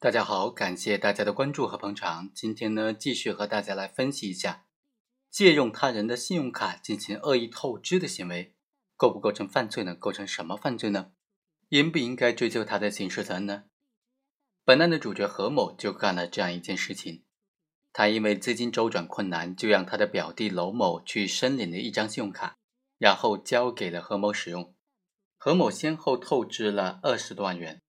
大家好，感谢大家的关注和捧场。今天呢，继续和大家来分析一下，借用他人的信用卡进行恶意透支的行为，构不构成犯罪呢？构成什么犯罪呢？应不应该追究他的刑事责任呢？本案的主角何某就干了这样一件事情，他因为资金周转困难，就让他的表弟娄某去申领了一张信用卡，然后交给了何某使用。何某先后透支了二十多万元。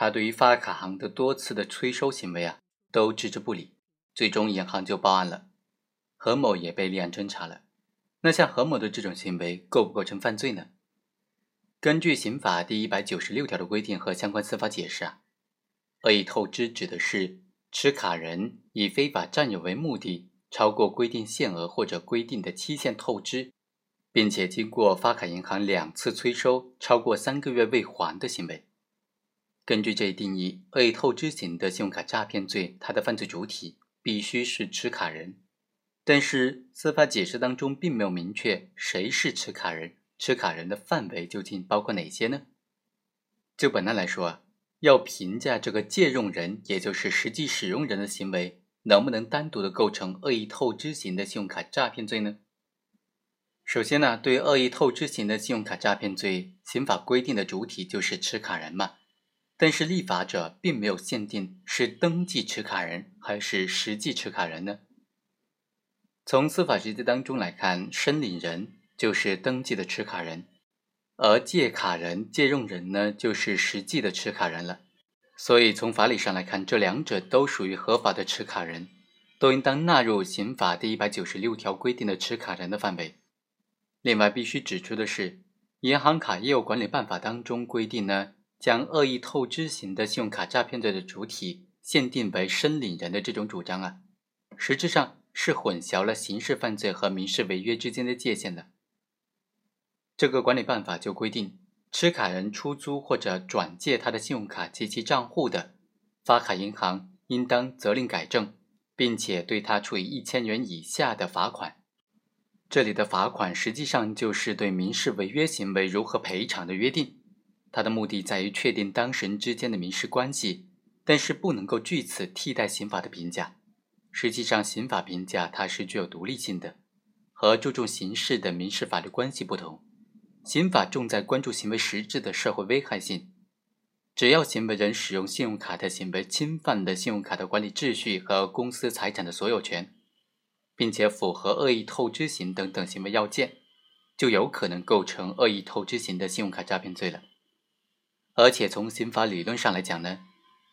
他对于发卡行的多次的催收行为啊，都置之不理，最终银行就报案了，何某也被立案侦查了。那像何某的这种行为构不构成犯罪呢？根据刑法第一百九十六条的规定和相关司法解释啊，恶意透支指的是持卡人以非法占有为目的，超过规定限额或者规定的期限透支，并且经过发卡银行两次催收超过三个月未还的行为。根据这一定义，恶意透支型的信用卡诈骗罪，它的犯罪主体必须是持卡人。但是司法解释当中并没有明确谁是持卡人，持卡人的范围究竟包括哪些呢？就本案来说啊，要评价这个借用人，也就是实际使用人的行为，能不能单独的构成恶意透支型的信用卡诈骗罪呢？首先呢，对恶意透支型的信用卡诈骗罪，刑法规定的主体就是持卡人嘛。但是立法者并没有限定是登记持卡人还是实际持卡人呢？从司法实践当中来看，申领人就是登记的持卡人，而借卡人、借用人呢，就是实际的持卡人了。所以从法理上来看，这两者都属于合法的持卡人，都应当纳入刑法第一百九十六条规定的持卡人的范围。另外，必须指出的是，《银行卡业务管理办法》当中规定呢。将恶意透支型的信用卡诈骗罪的主体限定为申领人的这种主张啊，实质上是混淆了刑事犯罪和民事违约之间的界限的。这个管理办法就规定，持卡人出租或者转借他的信用卡及其账户的，发卡银行应当责令改正，并且对他处以一千元以下的罚款。这里的罚款实际上就是对民事违约行为如何赔偿的约定。它的目的在于确定当事人之间的民事关系，但是不能够据此替代刑法的评价。实际上，刑法评价它是具有独立性的，和注重刑事的民事法律关系不同。刑法重在关注行为实质的社会危害性。只要行为人使用信用卡的行为侵犯了信用卡的管理秩序和公司财产的所有权，并且符合恶意透支型等等行为要件，就有可能构成恶意透支型的信用卡诈骗罪了。而且从刑法理论上来讲呢，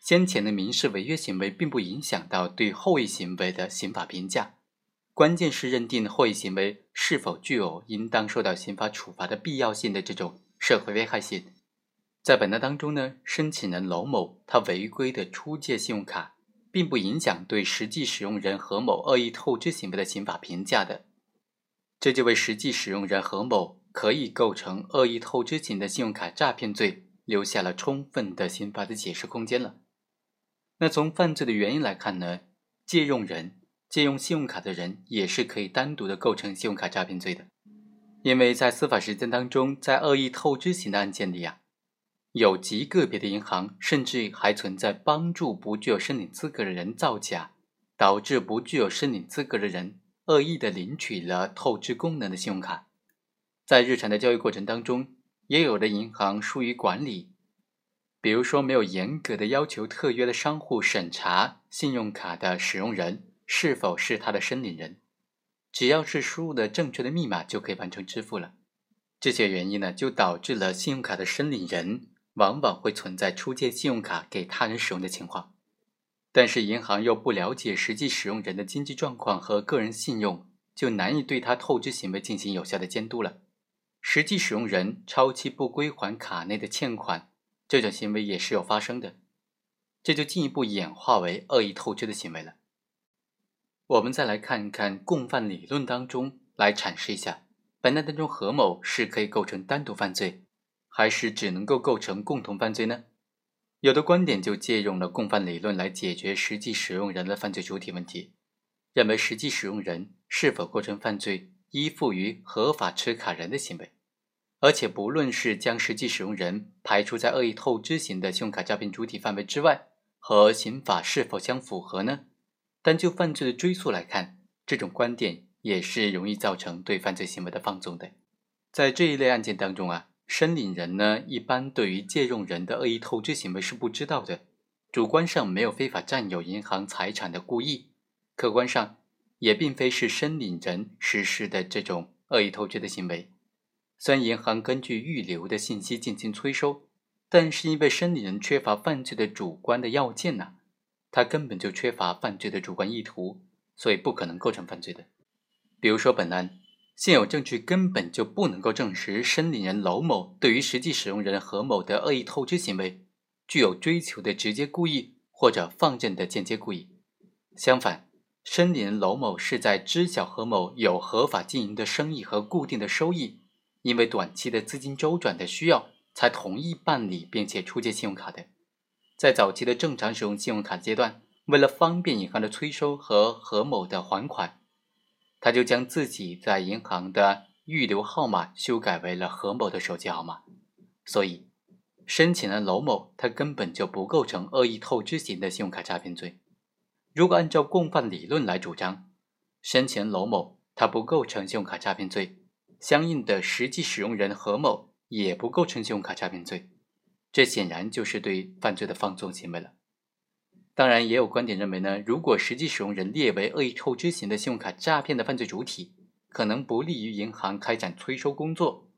先前的民事违约行为并不影响到对后一行为的刑法评价，关键是认定后一行为是否具有应当受到刑法处罚的必要性的这种社会危害性。在本案当中呢，申请人娄某他违规的出借信用卡，并不影响对实际使用人何某恶意透支行为的刑法评价的，这就为实际使用人何某可以构成恶意透支型的信用卡诈骗罪。留下了充分的刑法的解释空间了。那从犯罪的原因来看呢，借用人借用信用卡的人也是可以单独的构成信用卡诈骗罪的，因为在司法实践当中，在恶意透支型的案件里啊，有极个别的银行甚至还存在帮助不具有申领资格的人造假，导致不具有申领资格的人恶意的领取了透支功能的信用卡，在日常的交易过程当中。也有的银行疏于管理，比如说没有严格的要求特约的商户审查信用卡的使用人是否是他的申领人，只要是输入的正确的密码就可以完成支付了。这些原因呢，就导致了信用卡的申领人往往会存在出借信用卡给他人使用的情况，但是银行又不了解实际使用人的经济状况和个人信用，就难以对他透支行为进行有效的监督了。实际使用人超期不归还卡内的欠款，这种行为也是有发生的，这就进一步演化为恶意透支的行为了。我们再来看看共犯理论当中来阐释一下，本案当中何某是可以构成单独犯罪，还是只能够构成共同犯罪呢？有的观点就借用了共犯理论来解决实际使用人的犯罪主体问题，认为实际使用人是否构成犯罪，依附于合法持卡人的行为。而且，不论是将实际使用人排除在恶意透支型的信用卡诈骗主体范围之外，和刑法是否相符合呢？单就犯罪的追诉来看，这种观点也是容易造成对犯罪行为的放纵的。在这一类案件当中啊，申领人呢一般对于借用人的恶意透支行为是不知道的，主观上没有非法占有银行财产的故意，客观上也并非是申领人实施的这种恶意透支的行为。虽然银行根据预留的信息进行催收。但是因为申领人缺乏犯罪的主观的要件呢，他根本就缺乏犯罪的主观意图，所以不可能构成犯罪的。比如说本案，现有证据根本就不能够证实申领人娄某对于实际使用人何某的恶意透支行为具有追求的直接故意或者放任的间接故意。相反，申领人娄某是在知晓何某有合法经营的生意和固定的收益，因为短期的资金周转的需要。才同意办理并且出借信用卡的，在早期的正常使用信用卡阶段，为了方便银行的催收和何某的还款，他就将自己在银行的预留号码修改为了何某的手机号码。所以，申请人娄某他根本就不构成恶意透支型的信用卡诈骗罪。如果按照共犯理论来主张，申请人娄某他不构成信用卡诈骗罪，相应的实际使用人何某。也不构成信用卡诈骗罪，这显然就是对犯罪的放纵行为了。当然，也有观点认为呢，如果实际使用人列为恶意透支型的信用卡诈骗的犯罪主体，可能不利于银行开展催收工作。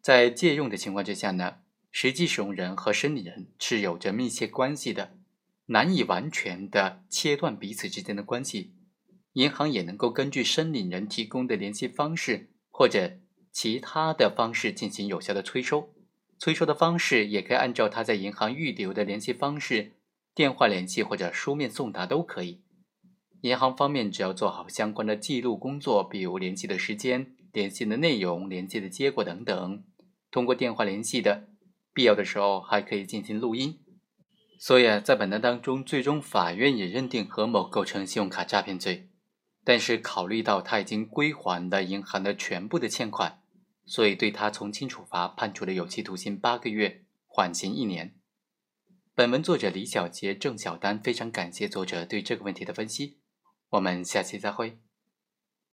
在借用的情况之下呢，实际使用人和申领人是有着密切关系的，难以完全的切断彼此之间的关系。银行也能够根据申领人提供的联系方式或者。其他的方式进行有效的催收，催收的方式也可以按照他在银行预留的联系方式，电话联系或者书面送达都可以。银行方面只要做好相关的记录工作，比如联系的时间、联系的内容、联系的结果等等。通过电话联系的，必要的时候还可以进行录音。所以啊，在本案当中，最终法院也认定何某构成信用卡诈骗罪，但是考虑到他已经归还了银行的全部的欠款。所以，对他从轻处罚，判处了有期徒刑八个月，缓刑一年。本文作者李小杰、郑小丹非常感谢作者对这个问题的分析。我们下期再会。